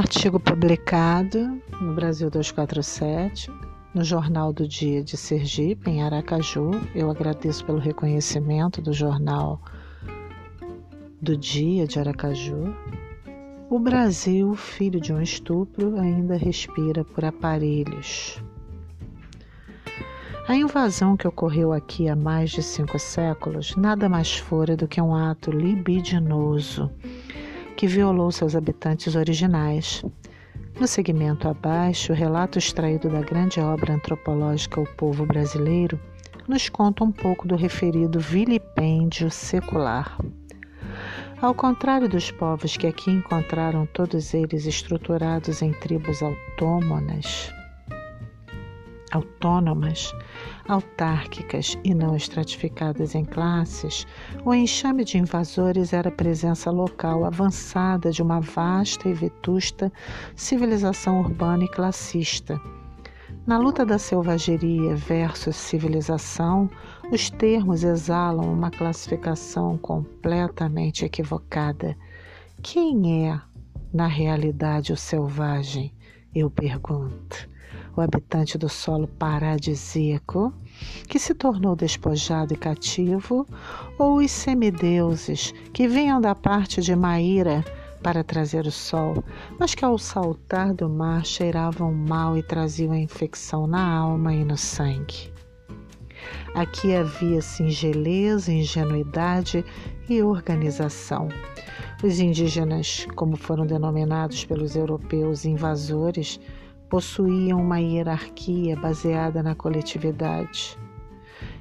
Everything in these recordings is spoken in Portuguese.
Artigo publicado no Brasil 247, no Jornal do Dia de Sergipe, em Aracaju. Eu agradeço pelo reconhecimento do Jornal do Dia de Aracaju. O Brasil, filho de um estupro, ainda respira por aparelhos. A invasão que ocorreu aqui há mais de cinco séculos nada mais fora do que um ato libidinoso que violou seus habitantes originais. No segmento abaixo, o relato extraído da grande obra antropológica O Povo Brasileiro nos conta um pouco do referido vilipêndio secular. Ao contrário dos povos que aqui encontraram todos eles estruturados em tribos autônomas, autônomas, autárquicas e não estratificadas em classes, o enxame de invasores era a presença local avançada de uma vasta e vetusta civilização urbana e classista. Na luta da selvageria versus civilização, os termos exalam uma classificação completamente equivocada. Quem é, na realidade, o selvagem? Eu pergunto o habitante do solo paradisíaco, que se tornou despojado e cativo, ou os semideuses que vinham da parte de Maíra para trazer o sol, mas que ao saltar do mar cheiravam mal e traziam a infecção na alma e no sangue. Aqui havia singeleza, ingenuidade e organização. Os indígenas, como foram denominados pelos europeus invasores, possuíam uma hierarquia baseada na coletividade.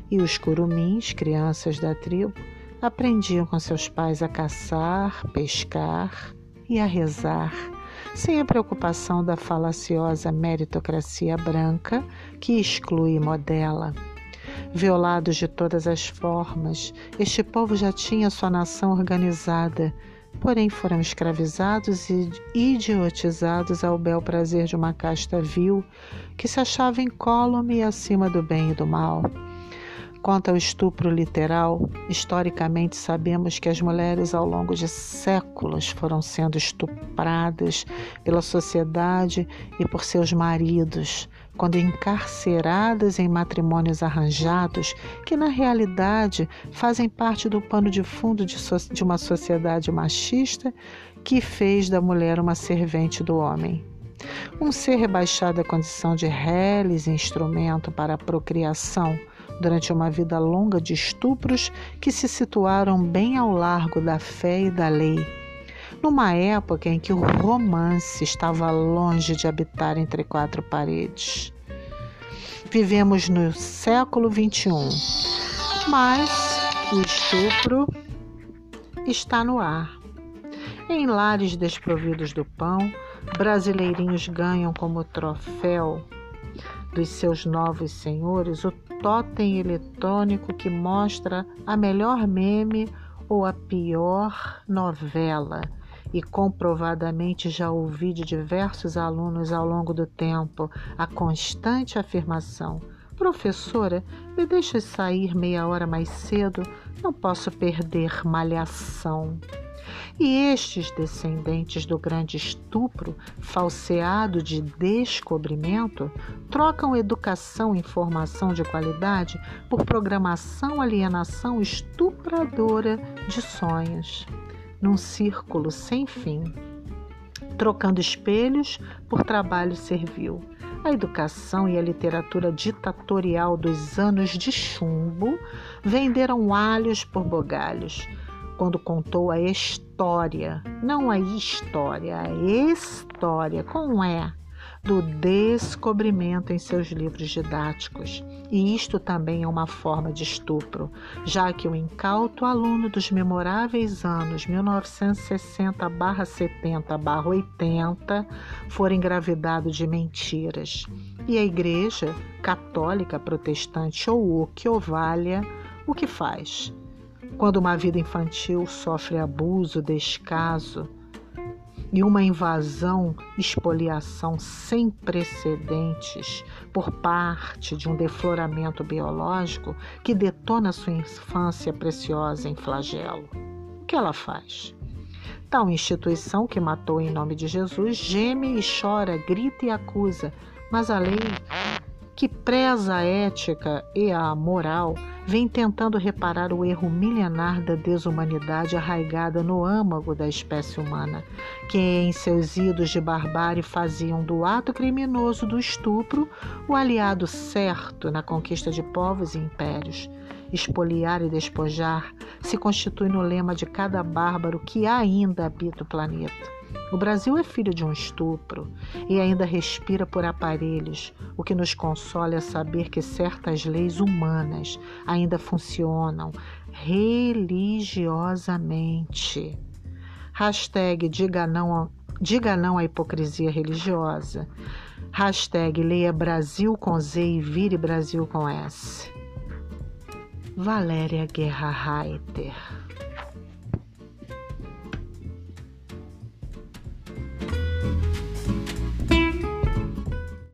E os curumins, crianças da tribo, aprendiam com seus pais a caçar, pescar e a rezar, sem a preocupação da falaciosa meritocracia branca que exclui e modela. Violados de todas as formas, este povo já tinha sua nação organizada porém foram escravizados e idiotizados ao bel prazer de uma casta vil que se achava incólume acima do bem e do mal. Quanto ao estupro literal, historicamente sabemos que as mulheres ao longo de séculos foram sendo estupradas pela sociedade e por seus maridos, quando encarceradas em matrimônios arranjados, que na realidade fazem parte do pano de fundo de, so de uma sociedade machista que fez da mulher uma servente do homem. Um ser rebaixado à condição de reles instrumento para a procriação durante uma vida longa de estupros que se situaram bem ao largo da fé e da lei numa época em que o romance estava longe de habitar entre quatro paredes. Vivemos no século XXI, mas o estupro está no ar. Em lares desprovidos do pão, brasileirinhos ganham como troféu dos seus novos senhores o totem eletrônico que mostra a melhor meme ou a pior novela. E comprovadamente já ouvi de diversos alunos ao longo do tempo a constante afirmação: Professora, me deixe sair meia hora mais cedo, não posso perder malhação. E estes descendentes do grande estupro, falseado de descobrimento, trocam educação e informação de qualidade por programação, alienação estupradora de sonhos num círculo sem fim, trocando espelhos por trabalho servil. A educação e a literatura ditatorial dos anos de chumbo venderam alhos por bogalhos, quando contou a história, não a história, a história, com é, do descobrimento em seus livros didáticos. E isto também é uma forma de estupro, já que o incauto aluno dos memoráveis anos 1960-70-80 for engravidado de mentiras. E a igreja, católica, protestante ou o que o valha, o que faz? Quando uma vida infantil sofre abuso, descaso, e uma invasão, expoliação sem precedentes por parte de um defloramento biológico que detona sua infância preciosa em flagelo. O que ela faz? Tal instituição que matou em nome de Jesus geme e chora, grita e acusa, mas a lei que preza a ética e a moral, vem tentando reparar o erro milenar da desumanidade arraigada no âmago da espécie humana, que em seus idos de barbárie faziam do ato criminoso do estupro o aliado certo na conquista de povos e impérios. Espoliar e despojar se constitui no lema de cada bárbaro que ainda habita o planeta. O Brasil é filho de um estupro e ainda respira por aparelhos. O que nos consola é saber que certas leis humanas ainda funcionam religiosamente. Hashtag diga não, diga não à hipocrisia religiosa. Hashtag leia Brasil com Z e vire Brasil com S. Valéria Guerra Reiter